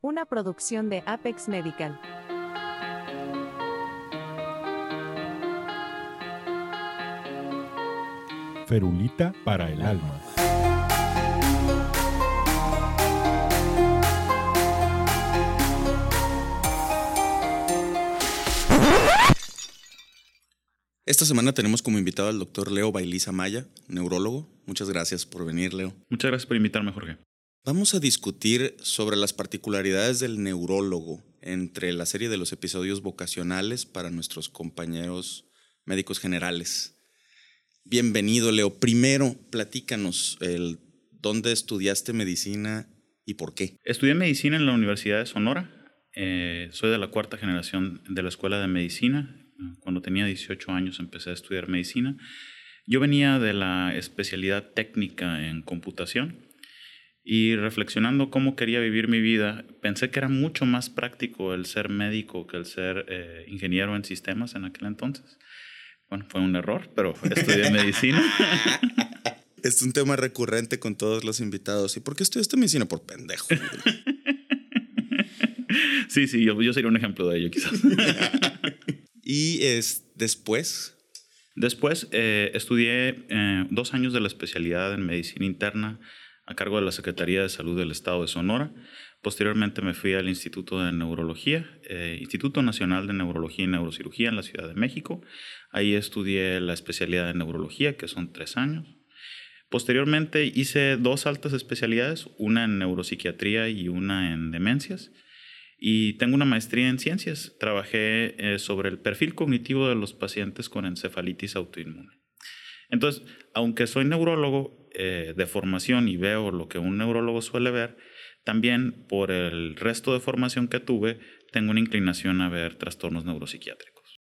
Una producción de Apex Medical. Ferulita para el alma. Esta semana tenemos como invitado al doctor Leo Bailiza Maya, neurólogo. Muchas gracias por venir, Leo. Muchas gracias por invitarme, Jorge. Vamos a discutir sobre las particularidades del neurólogo entre la serie de los episodios vocacionales para nuestros compañeros médicos generales. Bienvenido, Leo. Primero, platícanos el, dónde estudiaste medicina y por qué. Estudié medicina en la Universidad de Sonora. Eh, soy de la cuarta generación de la Escuela de Medicina. Cuando tenía 18 años empecé a estudiar medicina. Yo venía de la especialidad técnica en computación y reflexionando cómo quería vivir mi vida, pensé que era mucho más práctico el ser médico que el ser eh, ingeniero en sistemas en aquel entonces. Bueno, fue un error, pero estudié medicina. Es un tema recurrente con todos los invitados. ¿Y por qué estudiaste medicina? Por pendejo. sí, sí, yo, yo sería un ejemplo de ello quizás. y es después. Después eh, estudié eh, dos años de la especialidad en medicina interna a cargo de la Secretaría de Salud del Estado de Sonora. Posteriormente me fui al Instituto de Neurología, eh, Instituto Nacional de Neurología y Neurocirugía en la Ciudad de México. Ahí estudié la especialidad de neurología, que son tres años. Posteriormente hice dos altas especialidades, una en neuropsiquiatría y una en demencias. Y tengo una maestría en ciencias. Trabajé eh, sobre el perfil cognitivo de los pacientes con encefalitis autoinmune. Entonces, aunque soy neurólogo eh, de formación y veo lo que un neurólogo suele ver, también por el resto de formación que tuve, tengo una inclinación a ver trastornos neuropsiquiátricos.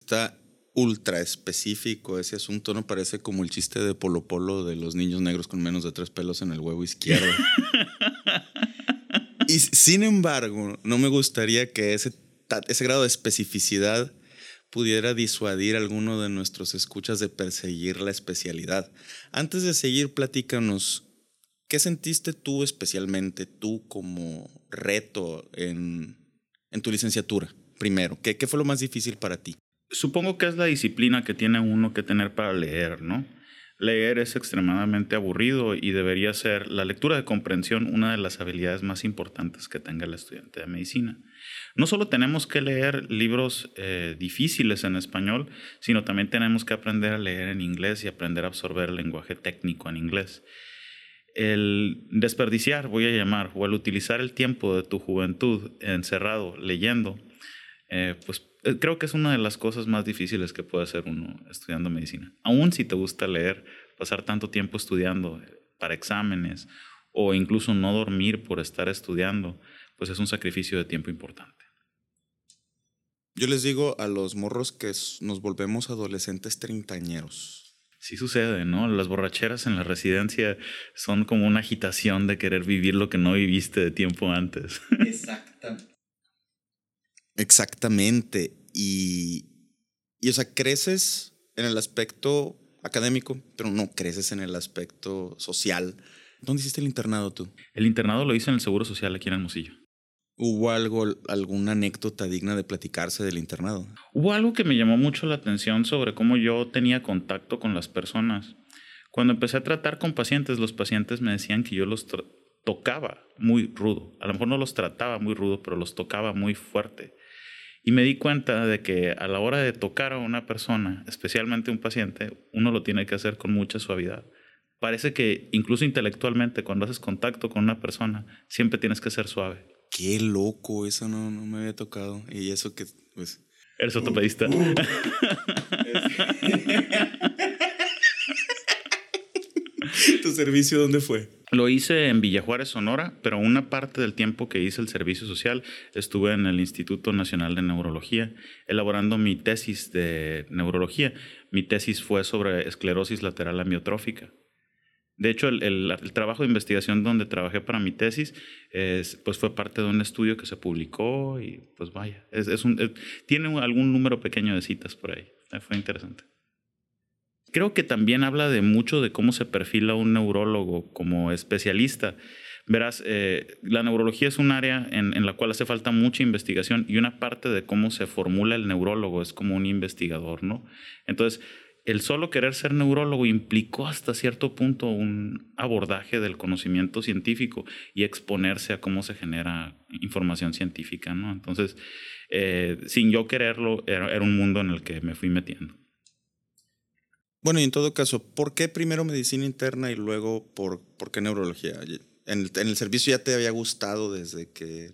Está ultra específico ese asunto, ¿no? Parece como el chiste de Polo Polo de los niños negros con menos de tres pelos en el huevo izquierdo. y sin embargo, no me gustaría que ese, ese grado de especificidad pudiera disuadir a alguno de nuestros escuchas de perseguir la especialidad. Antes de seguir, platícanos, ¿qué sentiste tú especialmente, tú como reto en, en tu licenciatura? Primero, ¿qué, ¿qué fue lo más difícil para ti? Supongo que es la disciplina que tiene uno que tener para leer, ¿no? Leer es extremadamente aburrido y debería ser la lectura de comprensión una de las habilidades más importantes que tenga el estudiante de medicina. No solo tenemos que leer libros eh, difíciles en español, sino también tenemos que aprender a leer en inglés y aprender a absorber el lenguaje técnico en inglés. El desperdiciar, voy a llamar, o el utilizar el tiempo de tu juventud encerrado leyendo, eh, pues creo que es una de las cosas más difíciles que puede hacer uno estudiando medicina. Aún si te gusta leer, pasar tanto tiempo estudiando para exámenes o incluso no dormir por estar estudiando, pues es un sacrificio de tiempo importante. Yo les digo a los morros que nos volvemos adolescentes treintañeros. Sí sucede, ¿no? Las borracheras en la residencia son como una agitación de querer vivir lo que no viviste de tiempo antes. Exactamente. Exactamente. Y, y, o sea, creces en el aspecto académico, pero no creces en el aspecto social. ¿Dónde hiciste el internado tú? El internado lo hice en el Seguro Social aquí en Hermosillo. ¿Hubo algo, alguna anécdota digna de platicarse del internado? Hubo algo que me llamó mucho la atención sobre cómo yo tenía contacto con las personas. Cuando empecé a tratar con pacientes, los pacientes me decían que yo los tocaba muy rudo. A lo mejor no los trataba muy rudo, pero los tocaba muy fuerte. Y me di cuenta de que a la hora de tocar a una persona, especialmente un paciente, uno lo tiene que hacer con mucha suavidad. Parece que incluso intelectualmente, cuando haces contacto con una persona, siempre tienes que ser suave. Qué loco, eso no, no me había tocado. Y eso que, pues... Eres ortopedista. ¿Tu servicio dónde fue? Lo hice en Villajuárez, Sonora, pero una parte del tiempo que hice el servicio social estuve en el Instituto Nacional de Neurología, elaborando mi tesis de neurología. Mi tesis fue sobre esclerosis lateral amiotrófica. De hecho, el, trabajo de investigación donde trabajé para mi tesis pues fue parte de un estudio que se publicó y pues vaya, tiene algún número pequeño de citas por ahí. Fue interesante. Creo que también habla de mucho de cómo se perfila un neurólogo como especialista, Verás, eh, la neurología es un área en, la cual hace falta mucha investigación y una parte de cómo se formula el neurólogo es como un investigador, ¿no? Entonces, el solo querer ser neurólogo implicó hasta cierto punto un abordaje del conocimiento científico y exponerse a cómo se genera información científica, ¿no? Entonces, eh, sin yo quererlo, era un mundo en el que me fui metiendo. Bueno, y en todo caso, ¿por qué primero medicina interna y luego por, por qué neurología? En el, en el servicio ya te había gustado desde que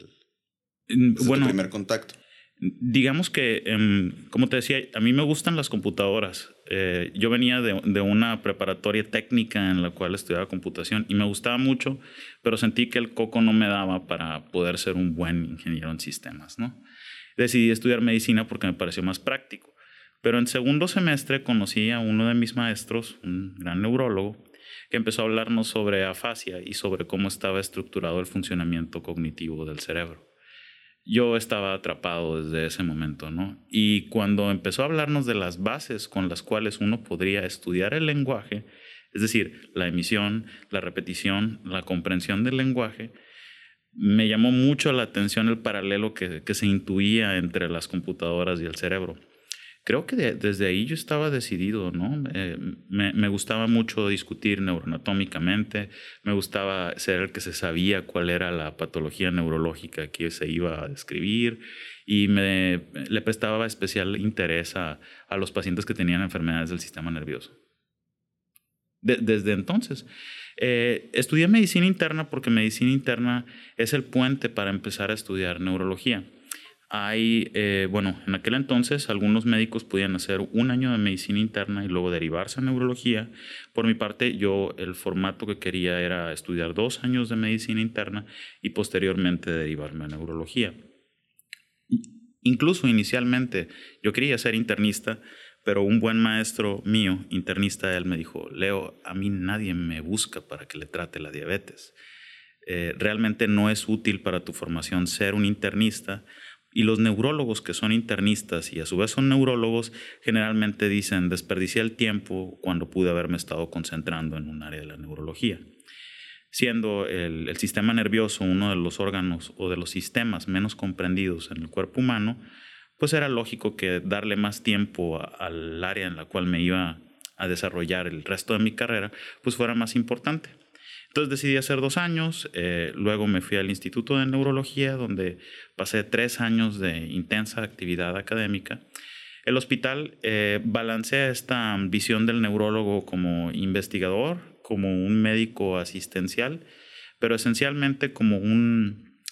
desde bueno, tu primer contacto. Digamos que, eh, como te decía, a mí me gustan las computadoras. Eh, yo venía de, de, una preparatoria técnica en la cual estudiaba computación y me gustaba mucho, pero sentí que el coco no me daba para poder ser un buen ingeniero en sistemas, ¿no? Decidí estudiar medicina porque me pareció más práctico. Pero en segundo semestre conocí a uno de mis maestros, un gran neurólogo, que empezó a hablarnos sobre afasia y sobre cómo estaba estructurado el funcionamiento cognitivo del cerebro. Yo estaba atrapado desde ese momento, ¿no? Y cuando empezó a hablarnos de las bases con las cuales uno podría estudiar el lenguaje, es decir, la emisión, la repetición, la comprensión del lenguaje, me llamó mucho la atención el paralelo que, que se intuía entre las computadoras y el cerebro creo que de, desde ahí yo estaba decidido, ¿no? Eh, me, gustaba mucho discutir neuroanatómicamente, me gustaba ser el que se sabía cuál era la patología neurológica que se iba a describir y me, le prestaba especial interés a, a los pacientes que tenían enfermedades del sistema nervioso. De, desde entonces. Eh, estudié medicina interna porque medicina interna es el puente para empezar a estudiar neurología. Hay, eh, bueno, en aquel entonces algunos médicos podían hacer un año de medicina interna y luego derivarse a neurología. Por mi parte, yo el formato que quería era estudiar dos años de medicina interna y posteriormente derivarme a neurología. Incluso inicialmente yo quería ser internista, pero un buen maestro mío, internista, él me dijo, Leo, a mí nadie me busca para que le trate la diabetes. Eh, realmente no es útil para tu formación ser un internista y los neurólogos que son internistas y a su vez son neurólogos generalmente dicen desperdicié el tiempo cuando pude haberme estado concentrando en un área de la neurología. Siendo el, sistema nervioso uno de los órganos o de los sistemas menos comprendidos en el cuerpo humano, pues era lógico que darle más tiempo al área en la cual me iba a desarrollar el resto de mi carrera, pues fuera más importante. Entonces decidí hacer dos años, eh, luego me fui al Instituto de Neurología, donde pasé tres años de intensa actividad académica. El hospital eh, balancea esta visión del neurólogo como investigador, como un médico asistencial, pero esencialmente como un,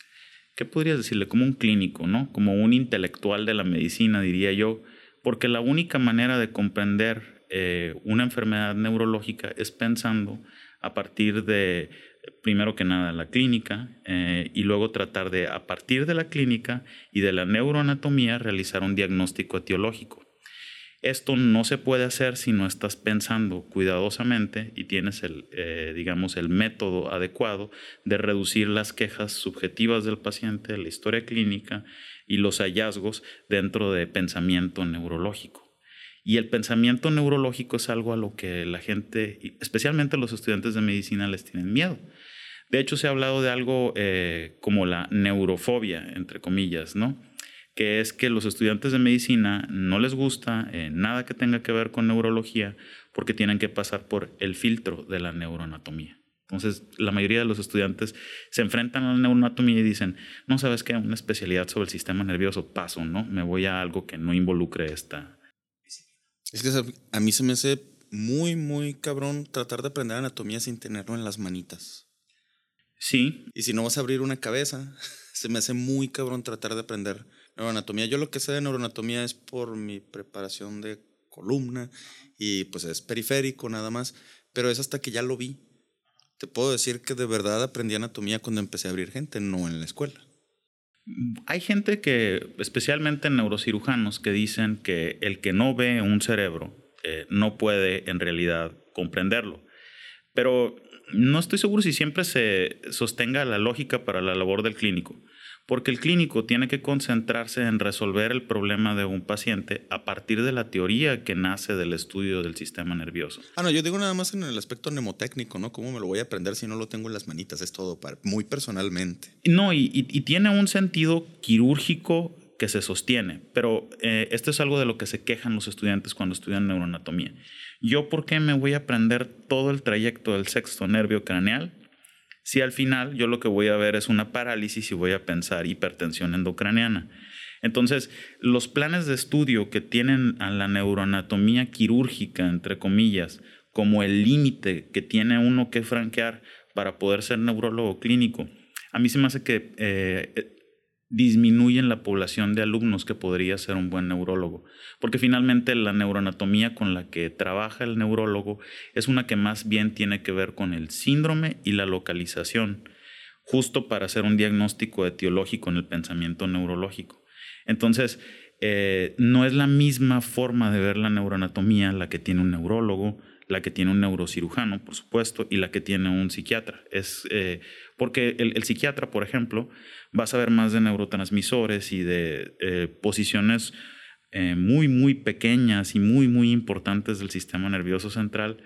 ¿qué podrías decirle? Como un clínico, ¿no? Como un intelectual de la medicina, diría yo, porque la única manera de comprender eh, una enfermedad neurológica es pensando a partir de, primero que nada, la clínica eh, y luego tratar de, a partir de la clínica y de la neuroanatomía, realizar un diagnóstico etiológico. Esto no se puede hacer si no estás pensando cuidadosamente y tienes el, eh, digamos, el método adecuado de reducir las quejas subjetivas del paciente, la historia clínica y los hallazgos dentro de pensamiento neurológico. Y el pensamiento neurológico es algo a lo que la gente, especialmente los estudiantes de medicina, les tienen miedo. De hecho, se ha hablado de algo eh, como la neurofobia, entre comillas, ¿no? Que es que los estudiantes de medicina no les gusta eh, nada que tenga que ver con neurología porque tienen que pasar por el filtro de la neuroanatomía. Entonces, la mayoría de los estudiantes se enfrentan a la neuroanatomía y dicen, no sabes qué, una especialidad sobre el sistema nervioso, paso, ¿no? Me voy a algo que no involucre esta, es que a mí se me hace muy, muy cabrón tratar de aprender anatomía sin tenerlo en las manitas. Sí. Y si no vas a abrir una cabeza, se me hace muy cabrón tratar de aprender neuroanatomía. Yo lo que sé de neuroanatomía es por mi preparación de columna y pues es periférico nada más, pero es hasta que ya lo vi. Te puedo decir que de verdad aprendí anatomía cuando empecé a abrir gente, no en la escuela. Hay gente que, especialmente neurocirujanos, que dicen que el que no ve un cerebro eh, no puede en realidad comprenderlo. Pero no estoy seguro si siempre se sostenga la lógica para la labor del clínico. Porque el clínico tiene que concentrarse en resolver el problema de un paciente a partir de la teoría que nace del estudio del sistema nervioso. Ah, no, yo digo nada más en el aspecto mnemotécnico, ¿no? ¿Cómo me lo voy a aprender si no lo tengo en las manitas? Es todo para, muy personalmente. No, y, y tiene un sentido quirúrgico que se sostiene, pero eh, esto es algo de lo que se quejan los estudiantes cuando estudian neuroanatomía. Yo, ¿por qué me voy a aprender todo el trayecto del sexto nervio craneal si al final yo lo que voy a ver es una parálisis y voy a pensar hipertensión endocraneana? Entonces, los planes de estudio que tienen a la neuroanatomía quirúrgica, entre comillas, como el límite que tiene uno que franquear para poder ser neurólogo clínico, a mí se me hace que eh, disminuyen la población de alumnos que podría ser un buen neurólogo, porque finalmente la neuroanatomía con la que trabaja el neurólogo es una que más bien tiene que ver con el síndrome y la localización, justo para hacer un diagnóstico etiológico en el pensamiento neurológico. Entonces, eh, no es la misma forma de ver la neuroanatomía la que tiene un neurólogo, la que tiene un neurocirujano, por supuesto, y la que tiene un psiquiatra. Es eh, porque el, psiquiatra, por ejemplo, va a saber más de neurotransmisores y de eh, posiciones eh, muy, muy pequeñas y muy, muy importantes del sistema nervioso central.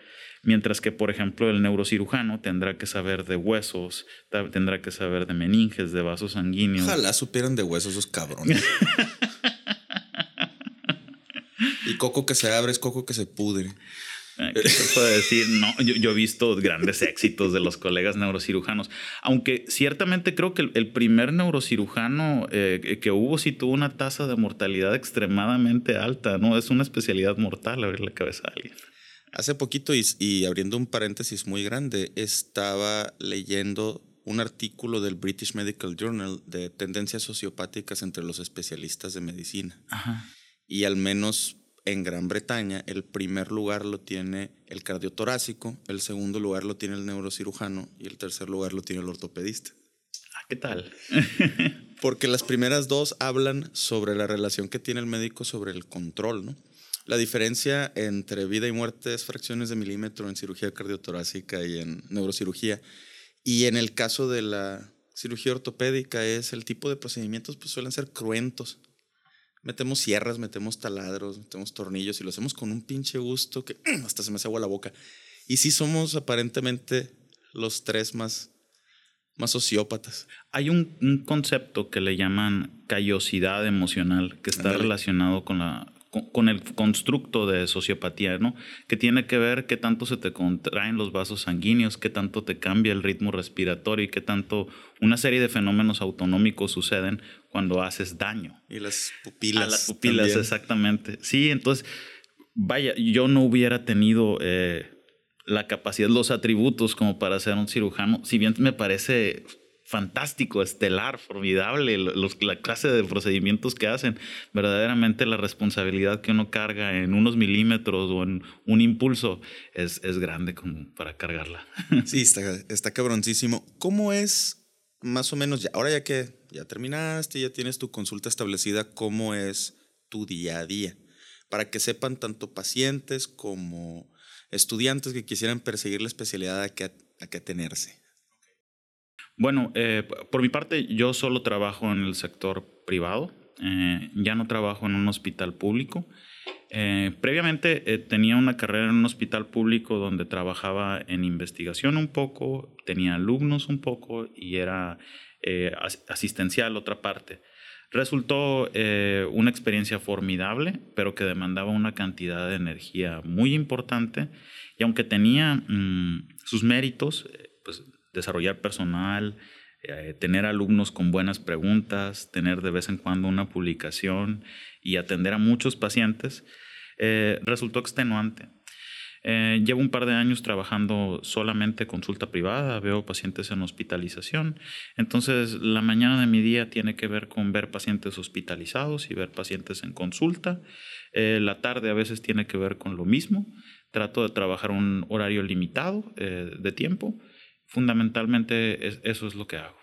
Mientras que, por ejemplo, el neurocirujano tendrá que saber de huesos, tendrá que saber de meninges, de vasos sanguíneos. Ojalá supieran de huesos esos cabrones. y coco que se abre es coco que se pudre. Eh, ¿Qué se puede decir? No, yo, he visto grandes éxitos de los colegas neurocirujanos, aunque ciertamente creo que el, primer neurocirujano eh, que hubo sí tuvo una tasa de mortalidad extremadamente alta, ¿no? Es una especialidad mortal abrir la cabeza a alguien. Hace poquito, y, y abriendo un paréntesis muy grande, estaba leyendo un artículo del British Medical Journal de tendencias sociopáticas entre los especialistas de medicina. Ajá. Y al menos en Gran Bretaña el primer lugar lo tiene el cardiotorácico, el segundo lugar lo tiene el neurocirujano y el tercer lugar lo tiene el ortopedista. Ah, ¿qué tal? Porque las primeras dos hablan sobre la relación que tiene el médico sobre el control, ¿no? La diferencia entre vida y muerte es fracciones de milímetro en cirugía cardiotorácica y en neurocirugía. Y en el caso de la cirugía ortopédica es el tipo de procedimientos pues suelen ser cruentos metemos sierras, metemos taladros, metemos tornillos y lo hacemos con un pinche gusto que hasta se me hace agua la boca. Y sí somos aparentemente los tres más, más sociópatas. Hay un, concepto que le llaman callosidad emocional que está relacionado con la, con, el constructo de sociopatía, ¿no? Que tiene que ver qué tanto se te contraen los vasos sanguíneos, qué tanto te cambia el ritmo respiratorio y qué tanto una serie de fenómenos autonómicos suceden cuando haces daño. Y las pupilas. A las pupilas, exactamente. Sí, entonces, vaya, yo no hubiera tenido eh, la capacidad, los atributos como para ser un cirujano, si bien me parece fantástico, estelar, formidable, los, la clase de procedimientos que hacen. Verdaderamente la responsabilidad que uno carga en unos milímetros o en un impulso es, es grande como para cargarla. Sí, está, está. ¿Cómo es más o menos, ya, ahora ya que ya terminaste, ya tienes tu consulta establecida, cómo es tu día a día? Para que sepan tanto pacientes como estudiantes que quisieran perseguir la especialidad a que, a que tenerse. Bueno, eh, por mi parte, yo solo trabajo en el sector privado. Eh, ya no trabajo en un hospital público. Eh, previamente tenía una carrera en un hospital público donde trabajaba en investigación un poco, tenía alumnos un poco y era asistencial otra parte. Resultó una experiencia formidable, pero que demandaba una cantidad de energía muy importante y aunque tenía mm, sus méritos, desarrollar personal, eh, tener alumnos con buenas preguntas, tener de vez en cuando una publicación y atender a muchos pacientes, eh, resultó extenuante. Eh, llevo un par de años trabajando solamente consulta privada, veo pacientes en hospitalización, entonces la mañana de mi día tiene que ver con ver pacientes hospitalizados y ver pacientes en consulta, la tarde a veces tiene que ver con lo mismo, trato de trabajar un horario limitado de tiempo fundamentalmente eso es lo que hago.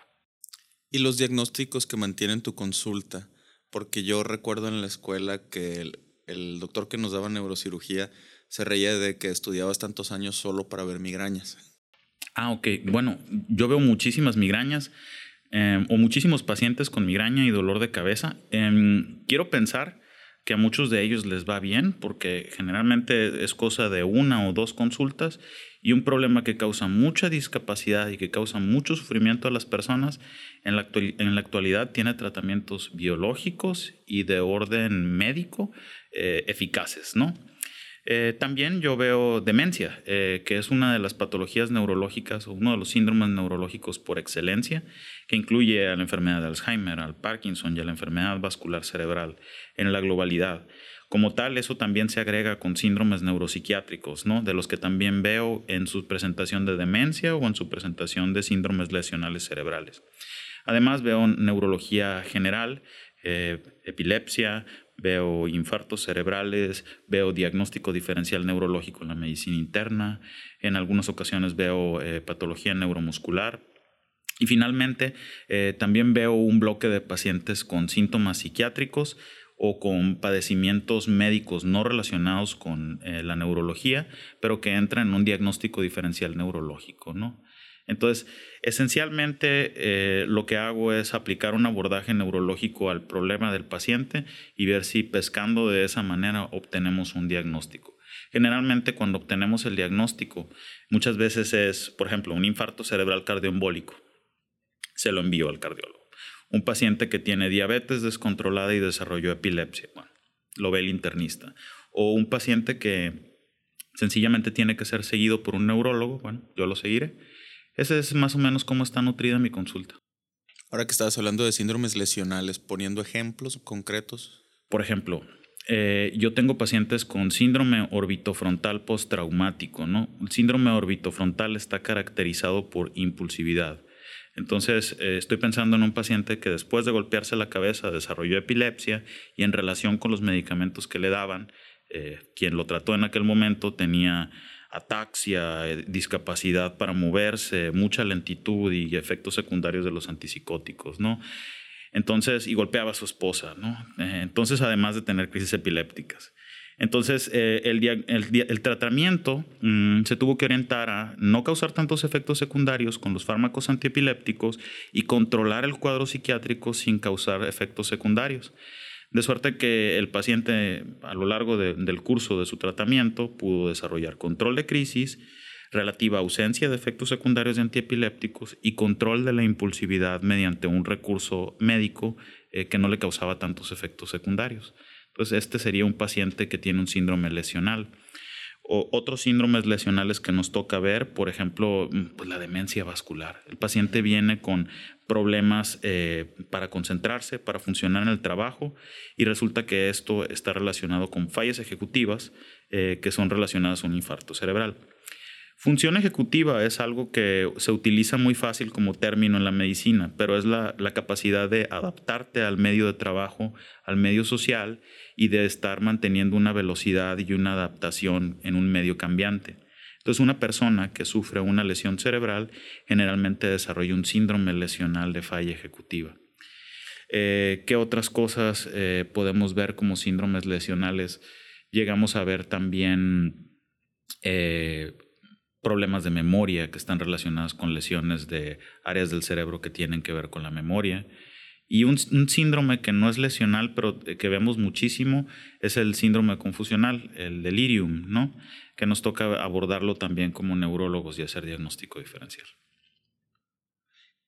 ¿Y los diagnósticos que mantienen tu consulta? Porque yo recuerdo en la escuela que el, doctor que nos daba neurocirugía se reía de que estudiabas tantos años solo para ver migrañas. Ah, ok. Bueno, yo veo muchísimas migrañas. em, o muchísimos pacientes con migraña y dolor de cabeza. Em, quiero pensar que a muchos de ellos les va bien porque generalmente es cosa de una o dos consultas y un problema que causa mucha discapacidad y que causa mucho sufrimiento a las personas, en la, actualidad tiene tratamientos biológicos y de orden médico eh, eficaces, ¿no? Eh, también yo veo demencia, eh, que es una de las patologías neurológicas o uno de los síndromes neurológicos por excelencia, que incluye a la enfermedad de Alzheimer, al Parkinson y a la enfermedad vascular cerebral en la globalidad. Como tal, eso también se agrega con síndromes neuropsiquiátricos, ¿no? de los que también veo en su presentación de demencia o en su presentación de síndromes lesionales cerebrales. Además, veo neurología general, eh, epilepsia, veo infartos cerebrales, veo diagnóstico diferencial neurológico en la medicina interna, en algunas ocasiones veo eh, patología neuromuscular. Y finalmente, eh, también veo un bloque de pacientes con síntomas psiquiátricos o con padecimientos médicos no relacionados con eh, la neurología, pero que entran en un diagnóstico diferencial neurológico, ¿no? Entonces, esencialmente eh, lo que hago es aplicar un abordaje neurológico al problema del paciente y ver si pescando de esa manera obtenemos un diagnóstico. Generalmente cuando obtenemos el diagnóstico, muchas veces es, por ejemplo, un infarto cerebral cardioembólico. Se lo envío al cardiólogo. Un paciente que tiene diabetes descontrolada y desarrolló epilepsia, bueno, lo ve el internista. O un paciente que sencillamente tiene que ser seguido por un neurólogo, bueno, yo lo seguiré ese es más o menos cómo está nutrida mi consulta. Ahora que estabas hablando de síndromes lesionales, poniendo ejemplos concretos. Por ejemplo, eh, yo tengo pacientes con síndrome orbitofrontal postraumático, ¿no? El síndrome orbitofrontal está caracterizado por impulsividad. Entonces, eh, estoy pensando en un paciente que después de golpearse la cabeza desarrolló epilepsia y en relación con los medicamentos que le daban, eh, quien lo trató en aquel momento tenía ataxia, eh, discapacidad para moverse, mucha lentitud y efectos secundarios de los antipsicóticos, ¿no? Entonces, y golpeaba a su esposa, ¿no? Entonces, además de tener crisis epilépticas. Entonces, eh, el, tratamiento mm, se tuvo que orientar a no causar tantos efectos secundarios con los fármacos antiepilépticos y controlar el cuadro psiquiátrico sin causar efectos secundarios. De suerte que el paciente a lo largo del curso de su tratamiento pudo desarrollar control de crisis, relativa ausencia de efectos secundarios de antiepilépticos y control de la impulsividad mediante un recurso médico eh, que no le causaba tantos efectos secundarios. Entonces, este sería un paciente que tiene un síndrome lesional. O otros síndromes lesionales que nos toca ver, por ejemplo, mm, pues la demencia vascular. El paciente viene con problemas eh, para concentrarse, para funcionar en el trabajo, y resulta que esto está relacionado con fallas ejecutivas eh, que son relacionadas a un infarto cerebral. Función ejecutiva es algo que se utiliza muy fácil como término en la medicina, pero es la, la, capacidad de adaptarte al medio de trabajo, al medio social y de estar manteniendo una velocidad y una adaptación en un medio cambiante. Entonces, una persona que sufre una lesión cerebral generalmente desarrolla un síndrome lesional de falla ejecutiva. Eh, ¿Qué otras cosas eh, podemos ver como síndromes lesionales? Llegamos a ver también eh, problemas de memoria que están relacionados con lesiones de áreas del cerebro que tienen que ver con la memoria. Y un, síndrome que no es lesional, pero que vemos muchísimo, es el síndrome confusional, el delirium, ¿no? Que nos toca abordarlo también como neurólogos y hacer diagnóstico diferencial.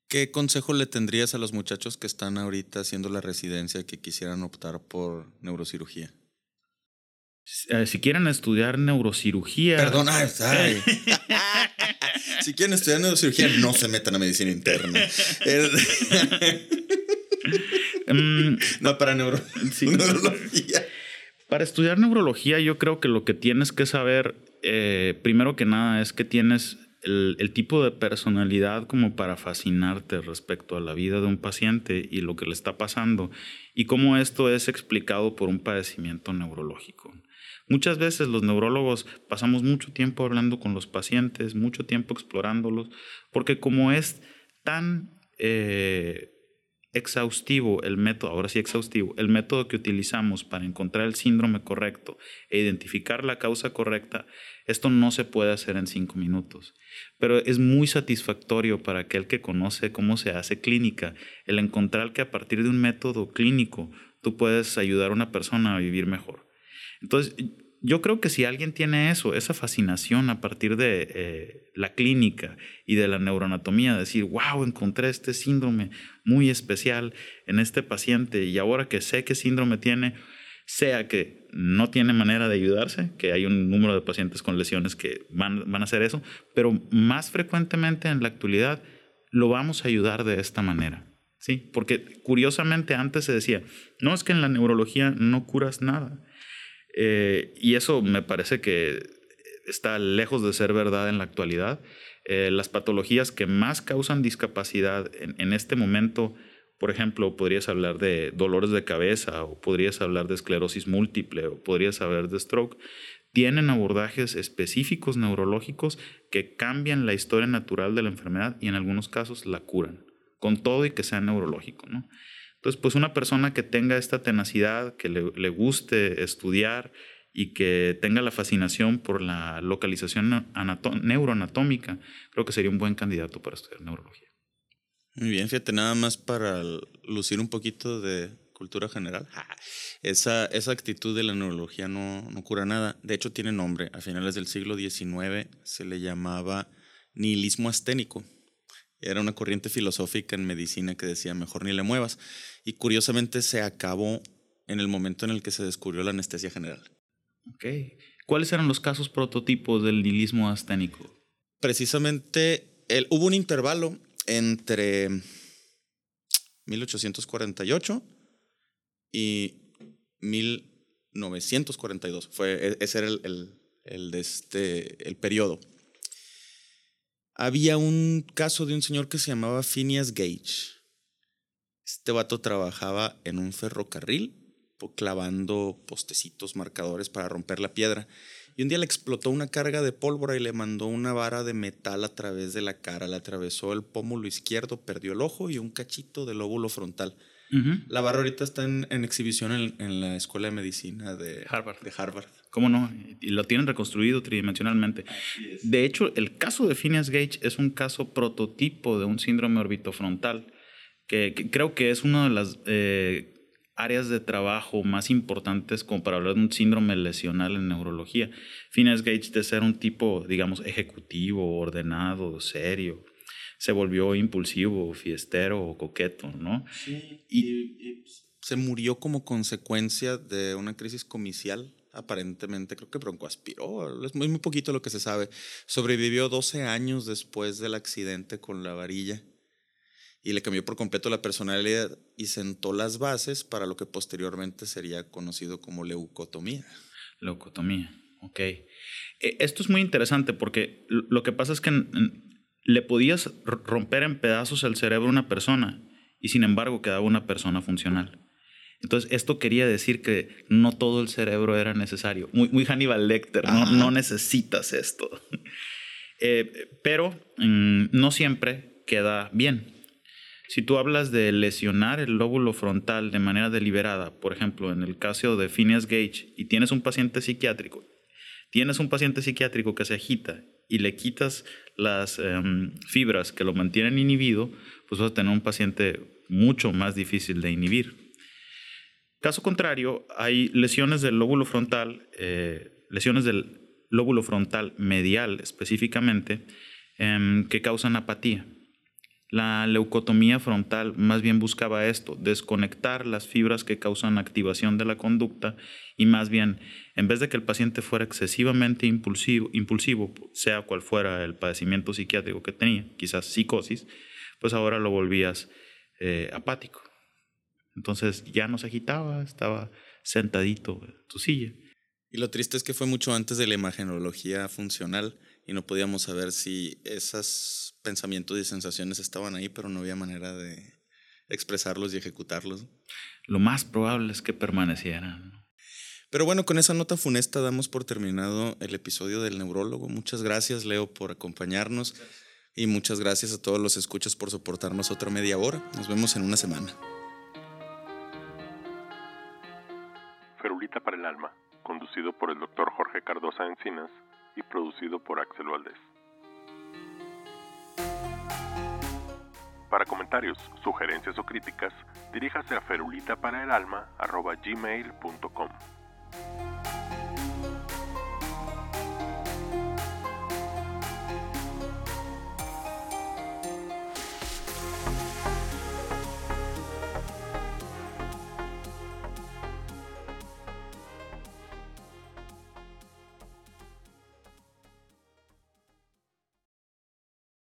¿Qué consejo le tendrías a los muchachos que están ahorita haciendo la residencia que quisieran optar por neurocirugía? Eh, si quieren estudiar neurocirugía. Perdón, si quieren estudiar neurocirugía, no se metan a medicina interna. Mm, no, para neurología. Para estudiar neurología, yo creo que lo que tienes que saber, eh, primero que nada, es que tienes el, el, tipo de personalidad como para fascinarte respecto a la vida de un paciente y lo que le está pasando y cómo esto es explicado por un padecimiento neurológico. Muchas veces los neurólogos pasamos mucho tiempo hablando con los pacientes, mucho tiempo explorándolos, porque como es tan eh, exhaustivo el método, ahora sí exhaustivo, el método que utilizamos para encontrar el síndrome correcto e identificar la causa correcta, esto no se puede hacer en cinco minutos. Pero es muy satisfactorio para aquel que conoce cómo se hace clínica el encontrar que a partir de un método clínico tú puedes ayudar a una persona a vivir mejor. Entonces, yo creo que si alguien tiene eso, esa fascinación a partir de eh, la clínica y de la neuroanatomía, decir, wow, encontré este síndrome muy especial en este paciente y ahora que sé qué síndrome tiene, sea que no tiene manera de ayudarse, que hay un número de pacientes con lesiones que van, van a hacer eso, pero más frecuentemente en la actualidad lo vamos a ayudar de esta manera. ¿sí? Porque curiosamente antes se decía, no es que en la neurología no curas nada eh, y eso me parece que está lejos de ser verdad en la actualidad. Eh, las patologías que más causan discapacidad en, este momento, por ejemplo, podrías hablar de dolores de cabeza o podrías hablar de esclerosis múltiple o podrías hablar de stroke, tienen abordajes específicos neurológicos que cambian la historia natural de la enfermedad y en algunos casos la curan, con todo y que sea neurológico. ¿no? Entonces, pues una persona que tenga esta tenacidad, que le, guste estudiar y que tenga la fascinación por la localización neuroanatómica, creo que sería un buen candidato para estudiar neurología. Muy bien, fíjate, nada más para lucir un poquito de cultura general. Esa, esa actitud de la neurología no, no cura nada. De hecho, tiene nombre. A finales del siglo XIX se le llamaba nihilismo asténico. Era una corriente filosófica en medicina que decía mejor ni le muevas. Y curiosamente se acabó en el momento en el que se descubrió la anestesia general. Ok. ¿Cuáles eran los casos prototipos del nihilismo asténico? Precisamente el, hubo un intervalo entre 1848 y 1942. Fue, e, ese era el, el, el, de este, el periodo había un caso de un señor que se llamaba Phineas Gage. Este vato trabajaba en un ferrocarril clavando postecitos, marcadores para romper la piedra. Y un día le explotó una carga de pólvora y le mandó una vara de metal a través de la cara. Le atravesó el pómulo izquierdo, perdió el ojo y un cachito del óvulo frontal. La barra ahorita está en, exhibición en, la Escuela de Medicina de Harvard. de Harvard. ¿Cómo no? Y lo tienen reconstruido tridimensionalmente. De hecho, el caso de Phineas Gage es un caso prototipo de un síndrome orbitofrontal, que, creo que es una de las eh, áreas de trabajo más importantes como para hablar de un síndrome lesional en neurología. Phineas Gage, de ser un tipo, digamos, ejecutivo, ordenado, serio, se volvió impulsivo, fiestero o coqueto, ¿no? Sí, y, se murió como consecuencia de una crisis comicial aparentemente, creo que broncoaspiró, es muy, muy poquito lo que se sabe. Sobrevivió 12 años después del accidente con la varilla y le cambió por completo la personalidad y sentó las bases para lo que posteriormente sería conocido como leucotomía. Leucotomía, ok. E, esto es muy interesante porque lo que pasa es que le podías romper en pedazos el cerebro a una persona y sin embargo quedaba una persona funcional. Entonces, esto quería decir que no todo el cerebro era necesario. Muy, muy Hannibal Lecter, no, necesitas esto. Eh, pero mm, no siempre queda bien. Si tú hablas de lesionar el lóbulo frontal de manera deliberada, por ejemplo, en el caso de Phineas Gage, y tienes un paciente psiquiátrico, tienes un paciente psiquiátrico que se agita y le quitas las em, fibras que lo mantienen inhibido, pues vas a tener un paciente mucho más difícil de inhibir. Caso contrario, hay lesiones del lóbulo frontal, eh, lesiones del lóbulo frontal medial específicamente, em, que causan apatía. La leucotomía frontal más bien buscaba esto, desconectar las fibras que causan activación de la conducta y más bien, en vez de que el paciente fuera excesivamente impulsivo, impulsivo sea cual fuera el padecimiento psiquiátrico que tenía, quizás psicosis, pues ahora lo volvías eh, apático. Entonces ya no se agitaba, estaba sentadito en tu silla. Y lo triste es que fue mucho antes de la imagenología funcional y no podíamos saber si esos pensamientos y sensaciones estaban ahí, pero no había manera de expresarlos y ejecutarlos. Lo más probable es que permanecieran. Pero bueno, con esa nota funesta damos por terminado el episodio del neurólogo. Muchas gracias, Leo, por acompañarnos. Y muchas gracias a todos los escuchas por soportarnos otra media hora. Nos vemos en una semana. Ferulita para el Alma, conducido por el doctor Jorge Cardosa Encinas y producido por Axel Valdés. Para comentarios, sugerencias o críticas, diríjase a ferulitaparaelalma.gmail.com.